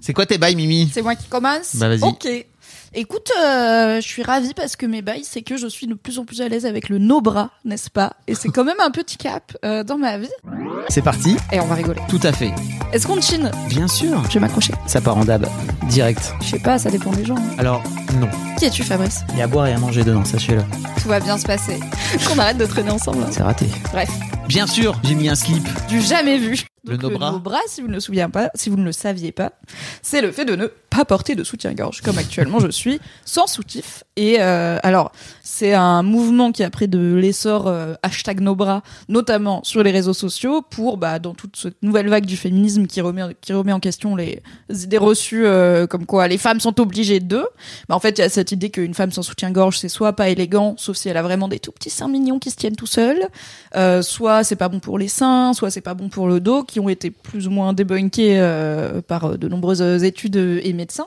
C'est quoi tes bails, Mimi C'est moi qui commence Bah, vas-y. Ok. Écoute, euh, je suis ravie parce que mes bails, c'est que je suis de plus en plus à l'aise avec le no-bras, n'est-ce pas? Et c'est quand même un petit cap euh, dans ma vie. C'est parti Et on va rigoler. Tout à fait. Est-ce qu'on chine? Bien sûr. Je vais m'accrocher. Ça part en dab. Direct. Je sais pas, ça dépend des gens. hein. Alors, non. Qui es-tu, Fabrice? Il y a à boire et à manger dedans, sachez-le. Tout va bien se passer. Qu'on arrête de traîner ensemble. hein. C'est raté. Bref, Bien sûr, j'ai mis un slip. du jamais vu. Le Donc, no-bras. no-bras, si vous ne le souvenez pas, si vous ne le saviez pas, c'est le fait de ne pas porter de soutien-gorge, comme actuellement je suis, sans soutif. Et euh, alors, c'est un mouvement qui a pris de l'essor euh, hashtag no-bras, notamment sur les réseaux sociaux, pour bah, dans toute cette nouvelle vague du féminisme qui remet qui remet en question les idées reçues, euh, comme quoi les femmes sont obligées d'eux. Bah, en fait, il y a cette idée qu'une femme sans soutien-gorge, c'est soit pas élégant, sauf si elle a vraiment des tout petits seins mignons qui se tiennent tout seuls, soit c'est pas bon pour les seins, soit c'est pas bon pour le dos, qui ont été plus ou moins débunkés par de nombreuses études et médecins.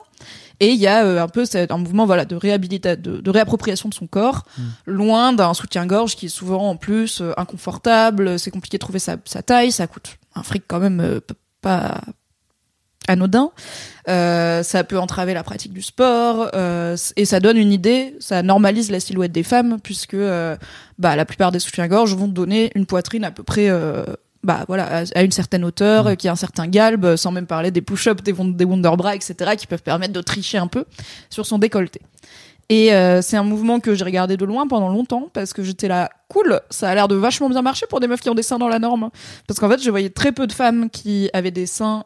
Et il y a euh, un peu un mouvement voilà de réhabilitation, de, de réappropriation de son corps, loin d'un soutien-gorge qui est souvent en plus euh, inconfortable. C'est compliqué de trouver sa, sa taille, ça coûte un fric quand même euh, pas anodin. Euh, ça peut entraver la pratique du sport euh, et ça donne une idée, ça normalise la silhouette des femmes puisque euh, bah, la plupart des soutiens-gorge vont donner une poitrine à peu près bah voilà à, une certaine hauteur, euh, qui a un certain galbe, sans même parler des push-ups, des, des wonderbras, etc., qui peuvent permettre de tricher un peu sur son décolleté. Et euh, c'est un mouvement que j'ai regardé de loin pendant longtemps parce que j'étais là, cool, ça a l'air de vachement bien marcher pour des meufs qui ont des seins dans la norme. Parce qu'en fait, je voyais très peu de femmes qui avaient des seins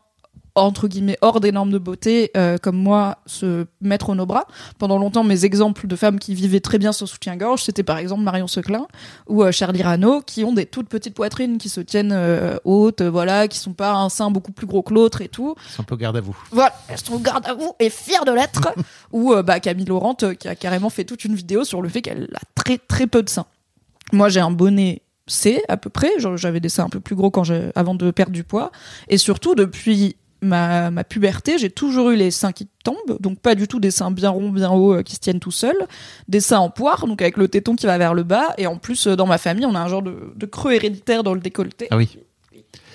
entre guillemets hors des normes de beauté euh, comme moi se mettre au nos bras. Pendant longtemps, mes exemples de femmes qui vivaient très bien sans soutien-gorge, c'était par exemple Marion Seclin ou euh, Charlie Rano, qui ont des toutes petites poitrines qui se tiennent euh, hautes, voilà, qui sont pas un sein beaucoup plus gros que l'autre et tout. C'est un peu garde à vous. Voilà, elles sont garde à vous et fières de l'être. Ou bah, Camille Laurent qui a carrément fait toute une vidéo sur le fait qu'elle a très très peu de seins. Moi j'ai un bonnet C à peu près, j'avais des seins un peu plus gros quand avant de perdre du poids. Et surtout depuis ma, ma puberté, j'ai toujours eu les seins qui tombent, donc pas du tout des seins bien ronds, bien hauts euh, qui se tiennent tout seuls, des seins en poire, donc avec le téton qui va vers le bas, et en plus euh, dans ma famille on a un genre de, de creux héréditaire dans le décolleté. Ah oui.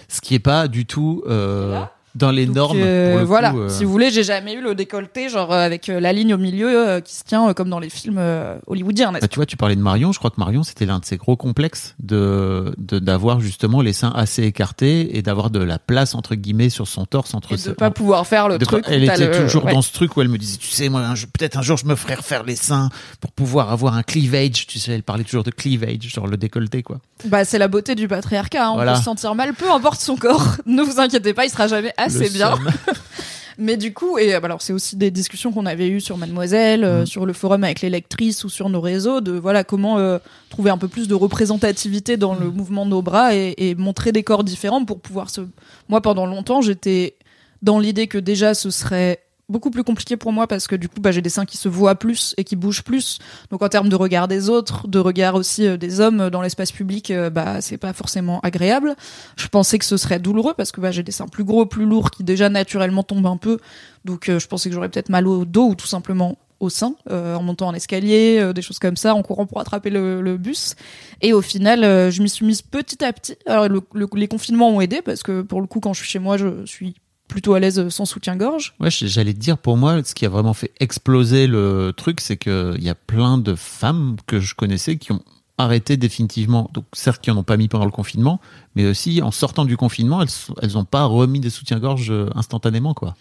Ce qui est pas du tout euh, Voilà. Dans les Donc, normes. euh, le voilà, coup, euh, si vous voulez, j'ai jamais eu le décolleté, genre euh, avec la ligne au milieu qui se tient comme dans les films hollywoodiens, Bah, tu vois, tu parlais de Marion. Je crois que Marion, c'était l'un de ses gros complexes de d'avoir justement les seins assez écartés et d'avoir de la place entre guillemets sur son torse entre Et de ses- pas pouvoir faire le de truc. pas- elle était le- toujours ouais. dans ce truc où elle me disait, tu sais, moi, peut-être un jour je me ferai refaire les seins pour pouvoir avoir un cleavage. Tu sais, elle parlait toujours de cleavage, genre le décolleté, quoi. Bah, c'est la beauté du patriarcat. hein. On peut se sentir mal, peu importe son corps. ne vous inquiétez pas, il sera jamais assez bien. Mais du coup, et alors c'est aussi des discussions qu'on avait eues sur Mademoiselle, euh, Mm. sur le forum avec les lectrices ou sur nos réseaux, de voilà comment euh, trouver un peu plus de représentativité dans Mm. le mouvement de nos bras et, et montrer des corps différents pour pouvoir se. Moi, pendant longtemps, j'étais dans l'idée que déjà ce serait beaucoup plus compliqué pour moi parce que du coup bah, j'ai des seins qui se voient plus et qui bougent plus. Donc en termes de regard des autres de regard aussi euh, des hommes dans l'espace public euh, bah c'est pas forcément agréable. Je pensais que ce serait douloureux parce que bah, j'ai des seins plus gros plus lourds qui déjà naturellement tombent un peu. Donc euh, je pensais que j'aurais peut-être mal au dos ou tout simplement au sein euh, en montant en escalier des choses comme ça en courant pour attraper le, bus. Et au final je m'y suis mise petit à petit. Alors le- le- les confinements ont aidé parce que pour le coup quand je suis chez moi je suis plutôt à l'aise sans soutien-gorge Ouais, j'allais te dire, pour moi, ce qui a vraiment fait exploser le truc, c'est que il y a plein de femmes que je connaissais qui ont arrêté définitivement. Donc, certes, qui en ont pas mis pendant le confinement, mais aussi en sortant du confinement, elles, sont- elles ont pas remis des soutiens-gorge euh, instantanément, quoi.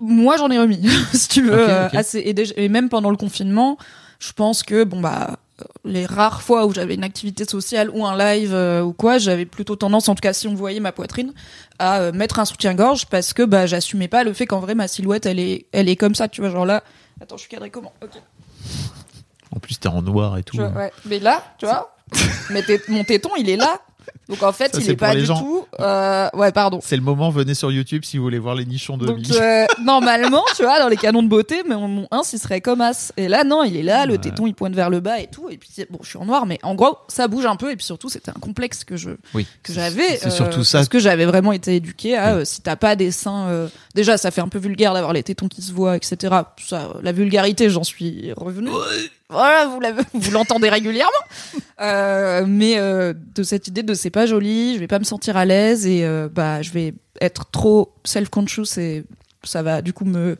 Moi, j'en ai remis, si tu veux. Euh, assez, et, déjà- et même pendant le confinement, je pense que, bon, bah, les rares fois où j'avais une activité sociale ou un live euh, ou quoi, j'avais plutôt tendance, en tout cas si on voyait ma poitrine, à euh, mettre un soutien-gorge parce que bah, j'assumais pas le fait qu'en vrai ma silhouette elle est, elle est comme ça, tu vois, genre là. Attends, je suis cadrée comment? Ok. En plus, t'es en noir et tout. Ouais. Mais là, tu vois, mais mon téton il est là. Donc en fait, Ça, il est pas du gens. tout. euh, Ouais, pardon. C'est le moment, venez sur YouTube si vous voulez voir les nichons de Donc euh, normalement, tu vois, dans les canons de beauté, mais mon 1 il serait comme as. Et là, non, il est là, le Ouais. téton il pointe vers le bas et tout. Et puis bon, je suis en noir, mais en gros, ça bouge un peu. Et puis surtout, c'était un complexe que je Oui. que j'avais. C'est surtout euh, ça. Parce que j'avais vraiment été éduquée à Oui. si t'as pas des seins. déjà, ça fait un peu vulgaire d'avoir les tétons qui se voient, etc. Ça, la vulgarité, j'en suis revenue. Voilà, vous l'entendez régulièrement. Mais de cette idée de c'est pas joli, je vais pas me sentir à l'aise et euh, bah je vais être trop self-conscious et ça va du coup me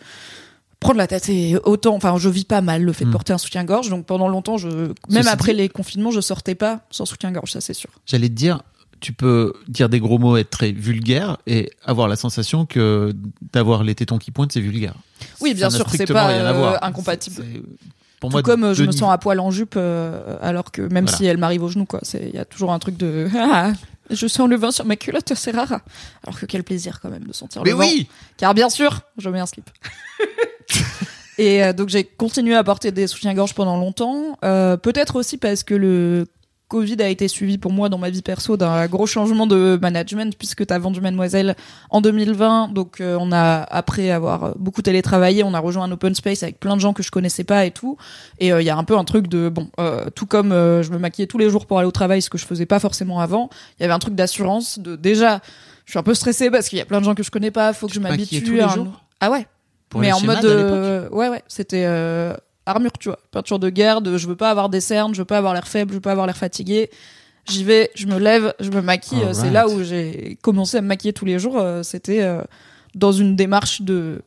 prendre la tête et autant enfin je vis pas mal le fait de Mm. porter un soutien-gorge donc pendant longtemps je même Ceci après dit- les confinements je sortais pas sans soutien-gorge ça c'est sûr. J'allais te dire, tu peux dire des gros mots, être très vulgaire et avoir la sensation que d'avoir les tétons qui pointent, c'est vulgaire. Oui, bien sûr, c'est pas rien euh, incompatible. Pour Tout moi, comme euh, je me niveaux. sens à poil en jupe euh, alors que même Voilà. si elle m'arrive au genou quoi, c'est il y a toujours un truc de ah, je sens le vin sur ma culotte, c'est rare. Alors que quel plaisir quand même de sentir Mais le vent. oui Car bien sûr, je mets un slip. Et euh, donc j'ai continué à porter des soutiens-gorge pendant longtemps. Euh, Peut-être aussi parce que le Covid a été suivi pour moi dans ma vie perso d'un gros changement de management puisque tu as vendu Mademoiselle en 2020. Donc euh, on a, après avoir beaucoup télétravaillé, on a rejoint un open space avec plein de gens que je connaissais pas et tout. Et euh, il y a un peu un truc de, bon, euh, tout comme euh, je me maquillais tous les jours pour aller au travail, ce que je faisais pas forcément avant, il y avait un truc d'assurance de déjà... Je suis un peu stressée parce qu'il y a plein de gens que je connais pas, faut que je m'habitue un- Ah ouais, Pour mais en mode euh, ouais ouais c'était euh, armure tu vois. Peinture de guerre de je veux pas avoir des cernes je veux pas avoir l'air faible je veux pas avoir l'air fatigué. J'y vais je me lève je me maquille. Euh, c'est là où j'ai commencé à me maquiller tous les jours. Euh, c'était euh, dans une démarche de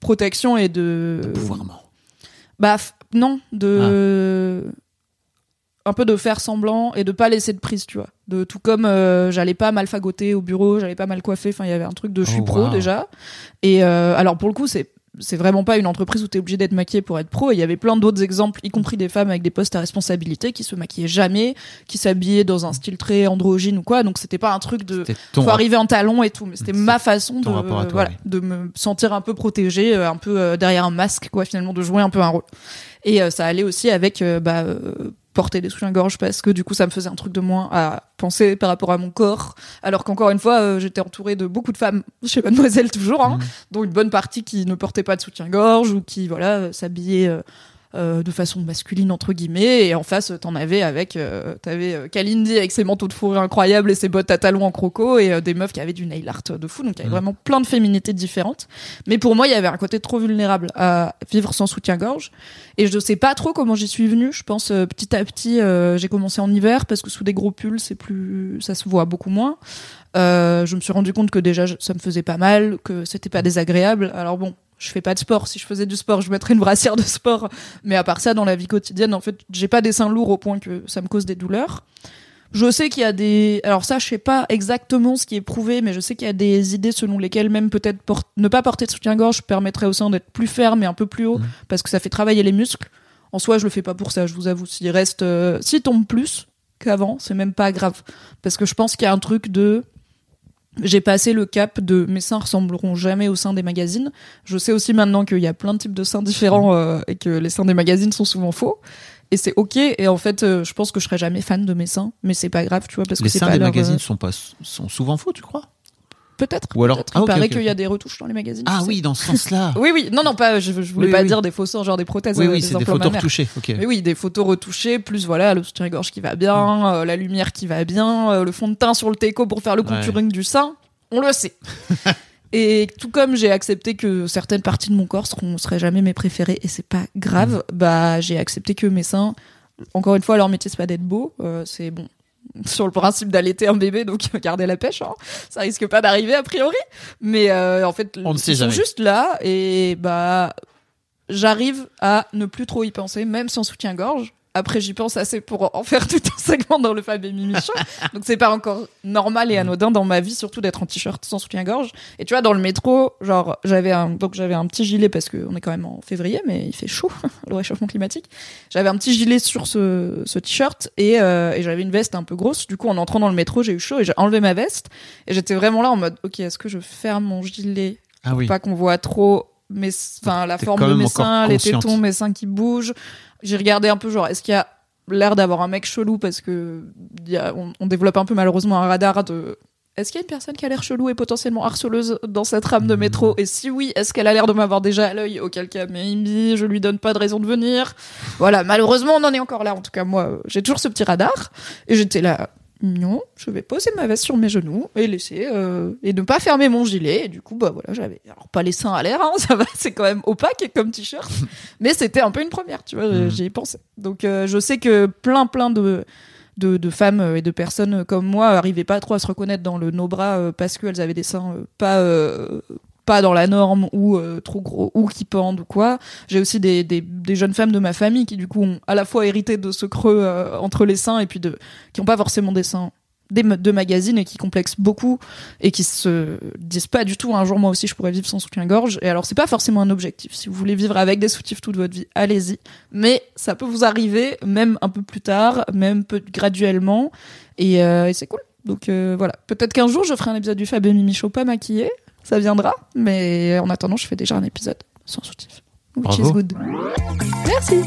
protection et de Pouvoirment. bah f- non de un peu de faire semblant et de pas laisser de prise tu vois. De tout comme euh, j'allais pas mal fagoter au bureau j'allais pas mal coiffer. Enfin il y avait un truc de je suis Oh, pro wow. déjà. Et euh, alors pour le coup c'est c'est vraiment pas une entreprise où t'es obligé d'être maquillé pour être pro. Et il y avait plein d'autres exemples, y compris des femmes avec des postes à responsabilité qui se maquillaient jamais, qui s'habillaient dans un style très androgyne ou quoi. Donc c'était pas un truc de faut arriver en talon et tout, mais c'était ma façon de toi, voilà, oui. de me sentir un peu protégée, euh, un peu euh, derrière un masque quoi finalement de jouer un peu un rôle. Et euh, ça allait aussi avec euh, bah, euh, porter des soutiens-gorge parce que du coup ça me faisait un truc de moins à penser par rapport à mon corps. Alors qu'encore une fois euh, j'étais entourée de beaucoup de femmes chez Mademoiselle toujours, hein, Mhm. dont une bonne partie qui ne portait pas de soutien-gorge ou qui voilà euh, s'habillaient euh, euh, de façon masculine entre guillemets et en face euh, t'en avais avec euh, t'avais euh, Kalindi avec ses manteaux de fourrure incroyables et ses bottes à talons en croco et euh, des meufs qui avaient du nail art de fou donc il y avait Mhm. vraiment plein de féminités différentes mais pour moi il y avait un côté trop vulnérable à vivre sans soutien-gorge et je sais pas trop comment j'y suis venue je pense euh, petit à petit euh, j'ai commencé en hiver parce que sous des gros pulls c'est plus ça se voit beaucoup moins euh, je me suis rendu compte que déjà ça me faisait pas mal, que c'était pas désagréable. Alors bon, je fais pas de sport. Si je faisais du sport, je mettrais une brassière de sport. Mais à part ça, dans la vie quotidienne, en fait, j'ai pas des seins lourds au point que ça me cause des douleurs. Je sais qu'il y a des. Alors ça, je sais pas exactement ce qui est prouvé, mais je sais qu'il y a des idées selon lesquelles même peut-être por- ne pas porter de soutien-gorge permettrait au sein d'être plus ferme et un peu plus haut, Mhm. parce que ça fait travailler les muscles. En soi, je le fais pas pour ça. Je vous avoue, s'il reste, euh, s'il tombe plus qu'avant, c'est même pas grave, parce que je pense qu'il y a un truc de j'ai passé le cap de mes seins ressembleront jamais aux seins des magazines. Je sais aussi maintenant qu'il y a plein de types de seins différents euh, et que les seins des magazines sont souvent faux. Et c'est ok. Et en fait, euh, je pense que je serai jamais fan de mes seins, mais c'est pas grave, tu vois, parce Les que c'est seins pas des leur, magazines euh, sont pas sont souvent faux, tu crois? Peut-être. Ou alors-. Ah, il ok, paraît qu'il y a des retouches dans les magazines. Ah sais. oui, dans ce sens-là. Oui, oui. Non, non, pas. Je, je voulais Oui, pas oui. dire des faux seins, genre des prothèses. oui, euh, oui, c'est des photos retouchées. Ok. Mais oui, des photos retouchées, plus voilà, le soutien-gorge qui va bien, Mm. euh, la lumière qui va bien, euh, le fond de teint sur le teco pour faire le Ouais. contouring du sein, on le sait. et tout comme j'ai accepté que certaines parties de mon corps seront, seraient jamais mes préférées et c'est pas grave, Mm. bah j'ai accepté que mes seins, encore une fois, leur métier c'est pas d'être beau, euh, c'est bon. Sur le principe d'allaiter un bébé, donc gardez la pêche, hein. ça risque pas d'arriver a priori. Mais euh, en fait, On sait ils sont jamais. juste là et bah j'arrive à ne plus trop y penser, même sans soutien-gorge. Après j'y pense assez pour en faire tout un segment dans le Fab et Mimi Show. Donc c'est pas encore normal et anodin dans ma vie, surtout d'être en t-shirt sans soutien-gorge. Et tu vois, dans le métro, genre j'avais un donc j'avais un petit gilet parce qu'on est quand même en février, mais il fait chaud, le réchauffement climatique. J'avais un petit gilet sur ce, ce t-shirt et, euh, et j'avais une veste un peu grosse. Du coup, en entrant dans le métro, j'ai eu chaud et j'ai enlevé ma veste et j'étais vraiment là en mode, ok, est-ce que je ferme mon gilet Ah pour oui. pas qu'on voit trop enfin la forme de mes seins, les consciente. tétons, mes seins qui bougent. J'ai regardé un peu genre est-ce qu'il y a l'air d'avoir un mec chelou parce que il y a- on, on développe un peu malheureusement un radar de est-ce qu'il y a une personne qui a l'air chelou et potentiellement harceleuse dans cette rame de métro? Et si oui, est-ce qu'elle a l'air de m'avoir déjà à l'œil? Auquel cas, maybe, je lui donne pas de raison de venir. Voilà, malheureusement, on en est encore là. En tout cas, moi, j'ai toujours ce petit radar. Et j'étais là, non, je vais poser ma veste sur mes genoux et laisser euh, et ne pas fermer mon gilet. Et du coup, bah voilà, j'avais alors pas les seins à l'air, hein, ça va, c'est quand même opaque comme t-shirt, mais c'était un peu une première, tu vois. Mhm. J'y ai pensé. Donc, euh, je sais que plein, plein de de, de femmes euh, et de personnes comme moi arrivaient pas trop à se reconnaître dans le no bras parce qu'elles avaient des seins pas pas dans la norme ou euh, trop gros ou qui pendent ou quoi. J'ai aussi des, des, jeunes femmes de ma famille qui du coup ont à la fois hérité de ce creux euh, entre les seins et puis de qui ont pas forcément des seins des de magazines et qui complexent beaucoup et qui se disent pas du tout un jour moi aussi je pourrais vivre sans soutien-gorge et alors c'est pas forcément un objectif. Si vous voulez vivre avec des soutifs toute votre vie allez-y. Mais ça peut vous arriver même un peu plus tard même peu graduellement. Et, euh, c'est cool. Donc voilà. Peut-être qu'un jour je ferai un épisode du Fab et Mimi Show pas maquillé ça viendra. Mais en attendant, je fais déjà un épisode sans soutif. Which good. Merci.